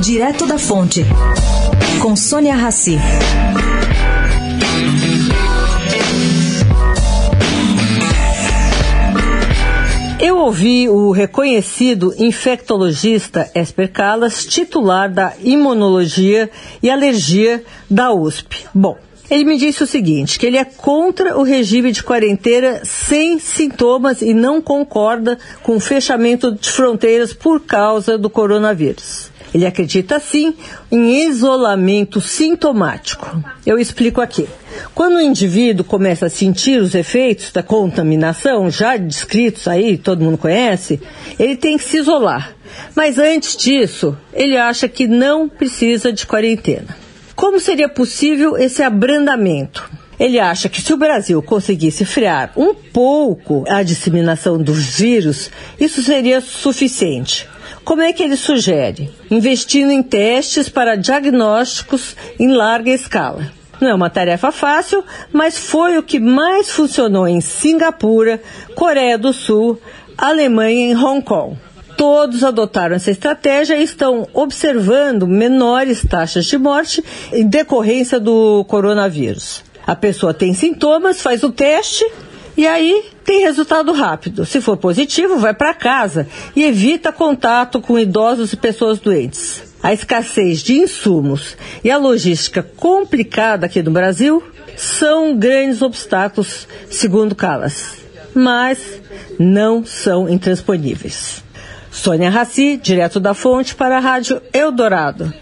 Direto da Fonte, com Sônia Rassi. Eu ouvi o reconhecido infectologista Esper Calas, titular da Imunologia e Alergia da USP. Bom, ele me disse o seguinte, que ele é contra o regime de quarentena sem sintomas e não concorda com o fechamento de fronteiras por causa do coronavírus. Ele acredita, sim, em isolamento sintomático. Eu explico aqui. Quando o indivíduo começa a sentir os efeitos da contaminação, já descritos aí, todo mundo conhece, ele tem que se isolar. Mas antes disso, ele acha que não precisa de quarentena. Como seria possível esse abrandamento? Ele acha que se o Brasil conseguisse frear um pouco a disseminação dos vírus, isso seria suficiente. Como é que ele sugere? Investindo em testes para diagnósticos em larga escala. Não é uma tarefa fácil, mas foi o que mais funcionou em Singapura, Coreia do Sul, Alemanha e Hong Kong. Todos adotaram essa estratégia e estão observando menores taxas de morte em decorrência do coronavírus. A pessoa tem sintomas, faz o teste e aí tem resultado rápido. Se for positivo, vai para casa e evita contato com idosos e pessoas doentes. A escassez de insumos e a logística complicada aqui no Brasil são grandes obstáculos, segundo Calas, mas não são intransponíveis. Sônia Raci, direto da fonte para a Rádio Eldorado.